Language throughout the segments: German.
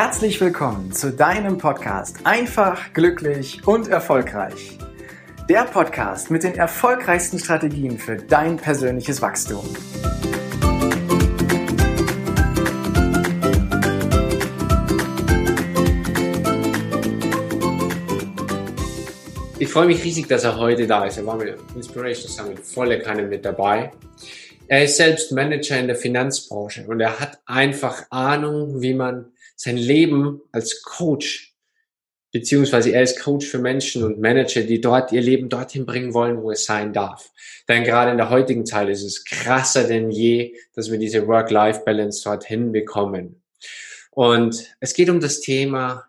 Herzlich willkommen zu deinem Podcast Einfach, glücklich und erfolgreich. Der Podcast mit den erfolgreichsten Strategien für dein persönliches Wachstum. Ich freue mich riesig, dass er heute da ist. Er war mit Inspiration Summit volle Kanne mit dabei. Er ist selbst Manager in der Finanzbranche und er hat einfach Ahnung, wie man sein Leben als Coach, beziehungsweise er ist Coach für Menschen und Manager, die dort ihr Leben dorthin bringen wollen, wo es sein darf. Denn gerade in der heutigen Zeit ist es krasser denn je, dass wir diese Work-Life-Balance dorthin bekommen. Und es geht um das Thema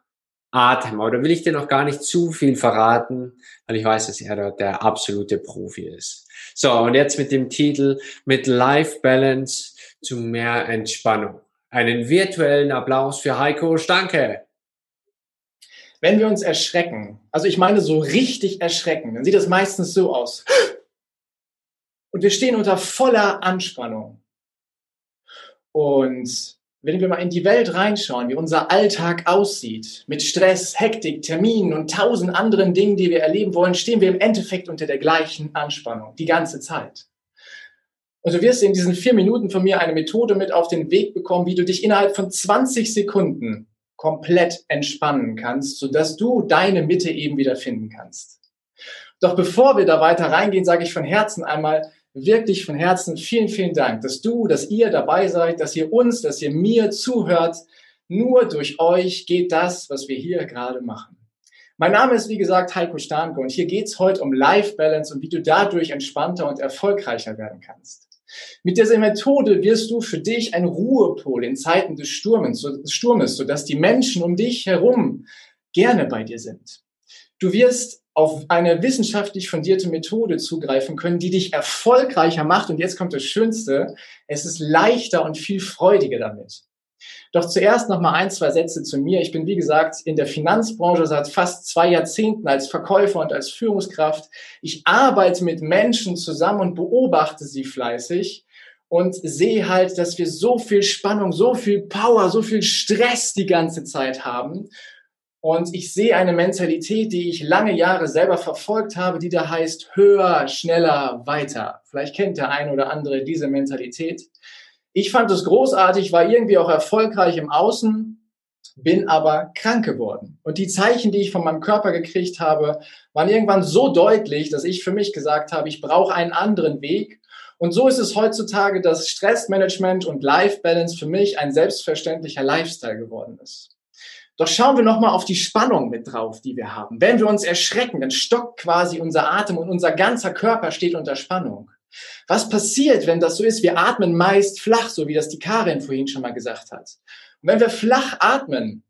Atem. Aber da will ich dir noch gar nicht zu viel verraten, weil ich weiß, dass er dort der absolute Profi ist. So, und jetzt mit dem Titel mit Life Balance zu mehr Entspannung. Einen virtuellen Applaus für Heiko Stanke. Wenn wir uns erschrecken, also ich meine so richtig erschrecken, dann sieht das meistens so aus. Und wir stehen unter voller Anspannung. Und wenn wir mal in die Welt reinschauen, wie unser Alltag aussieht, mit Stress, Hektik, Terminen und tausend anderen Dingen, die wir erleben wollen, stehen wir im Endeffekt unter der gleichen Anspannung, die ganze Zeit. Und du wirst in diesen vier Minuten von mir eine Methode mit auf den Weg bekommen, wie du dich innerhalb von 20 Sekunden komplett entspannen kannst, sodass du deine Mitte eben wieder finden kannst. Doch bevor wir da weiter reingehen, sage ich von Herzen einmal, wirklich von Herzen vielen, vielen Dank, dass du, dass ihr dabei seid, dass ihr uns, dass ihr mir zuhört. Nur durch euch geht das, was wir hier gerade machen. Mein Name ist, wie gesagt, Heiko Starnke und hier geht's heute um Life Balance und wie du dadurch entspannter und erfolgreicher werden kannst. Mit dieser Methode wirst du für dich ein Ruhepol in Zeiten des Sturmes, Sturmes, sodass die Menschen um dich herum gerne bei dir sind. Du wirst auf eine wissenschaftlich fundierte Methode zugreifen können, die dich erfolgreicher macht. Und jetzt kommt das Schönste. Es ist leichter und viel freudiger damit. Doch zuerst noch mal ein, zwei Sätze zu mir. Ich bin, wie gesagt, in der Finanzbranche seit fast zwei Jahrzehnten als Verkäufer und als Führungskraft. Ich arbeite mit Menschen zusammen und beobachte sie fleißig und sehe halt, dass wir so viel Spannung, so viel Power, so viel Stress die ganze Zeit haben und ich sehe eine Mentalität, die ich lange Jahre selber verfolgt habe, die da heißt höher, schneller, weiter. Vielleicht kennt der ein oder andere diese Mentalität. Ich fand es großartig, war irgendwie auch erfolgreich im Außen, bin aber krank geworden. Und die Zeichen, die ich von meinem Körper gekriegt habe, waren irgendwann so deutlich, dass ich für mich gesagt habe, ich brauche einen anderen Weg. Und so ist es heutzutage, dass Stressmanagement und Life Balance für mich ein selbstverständlicher Lifestyle geworden ist. Doch schauen wir nochmal auf die Spannung mit drauf, die wir haben. Wenn wir uns erschrecken, dann stockt quasi unser Atem und unser ganzer Körper steht unter Spannung. Was passiert, wenn das so ist? Wir atmen meist flach, so wie das die Karin vorhin schon mal gesagt hat. Und wenn wir flach atmen,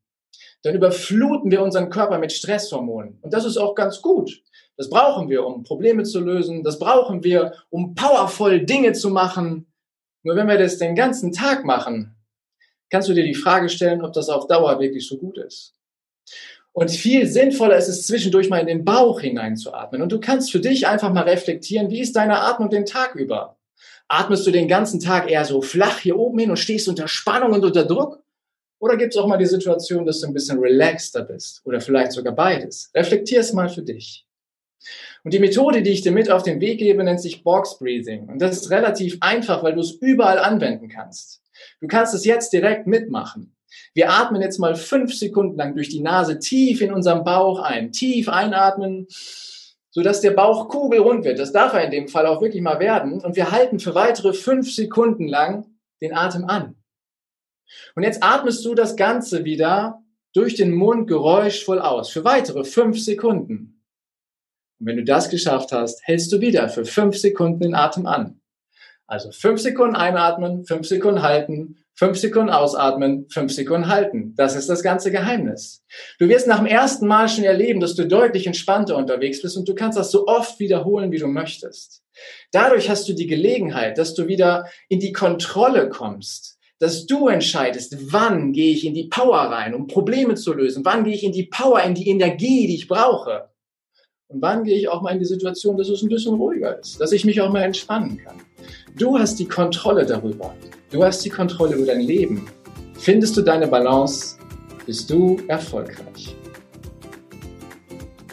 dann überfluten wir unseren Körper mit Stresshormonen. Und das ist auch ganz gut. Das brauchen wir, um Probleme zu lösen. Das brauchen wir, um powervoll Dinge zu machen. Nur wenn wir das den ganzen Tag machen, kannst du dir die Frage stellen, ob das auf Dauer wirklich so gut ist. Und viel sinnvoller ist es, zwischendurch mal in den Bauch hineinzuatmen. Und du kannst für dich einfach mal reflektieren, wie ist deine Atmung den Tag über? Atmest du den ganzen Tag eher so flach hier oben hin und stehst unter Spannung und unter Druck? Oder gibt es auch mal die Situation, dass du ein bisschen relaxter bist? Oder vielleicht sogar beides? Reflektier es mal für dich. Und die Methode, die ich dir mit auf den Weg gebe, nennt sich Box Breathing. Und das ist relativ einfach, weil du es überall anwenden kannst. Du kannst es jetzt direkt mitmachen. Wir atmen jetzt mal fünf Sekunden lang durch die Nase tief in unserem Bauch ein. Tief einatmen, sodass der Bauch kugelrund wird. Das darf er in dem Fall auch wirklich mal werden. Und wir halten für weitere fünf Sekunden lang den Atem an. Und jetzt atmest du das Ganze wieder durch den Mund geräuschvoll aus. Für weitere fünf Sekunden. Und wenn du das geschafft hast, hältst du wieder für fünf Sekunden den Atem an. Also fünf Sekunden einatmen, fünf Sekunden halten, fünf Sekunden ausatmen, fünf Sekunden halten. Das ist das ganze Geheimnis. Du wirst nach dem ersten Mal schon erleben, dass du deutlich entspannter unterwegs bist und du kannst das so oft wiederholen, wie du möchtest. Dadurch hast du die Gelegenheit, dass du wieder in die Kontrolle kommst, dass du entscheidest, wann gehe ich in die Power rein, um Probleme zu lösen, wann gehe ich in die Power, in die Energie, die ich brauche. Und wann gehe ich auch mal in die Situation, dass es ein bisschen ruhiger ist, dass ich mich auch mal entspannen kann. Du hast die Kontrolle darüber. Du hast die Kontrolle über dein Leben. Findest du deine Balance? bist du erfolgreich.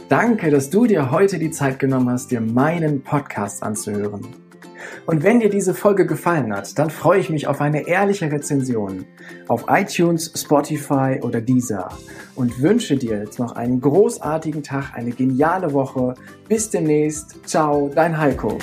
Danke, dass du dir heute die Zeit genommen hast, dir meinen Podcast anzuhören. Und wenn dir diese Folge gefallen hat, dann freue ich mich auf eine ehrliche Rezension auf iTunes, Spotify oder Deezer und wünsche dir jetzt noch einen großartigen Tag, eine geniale Woche. Bis demnächst. Ciao, dein Heiko.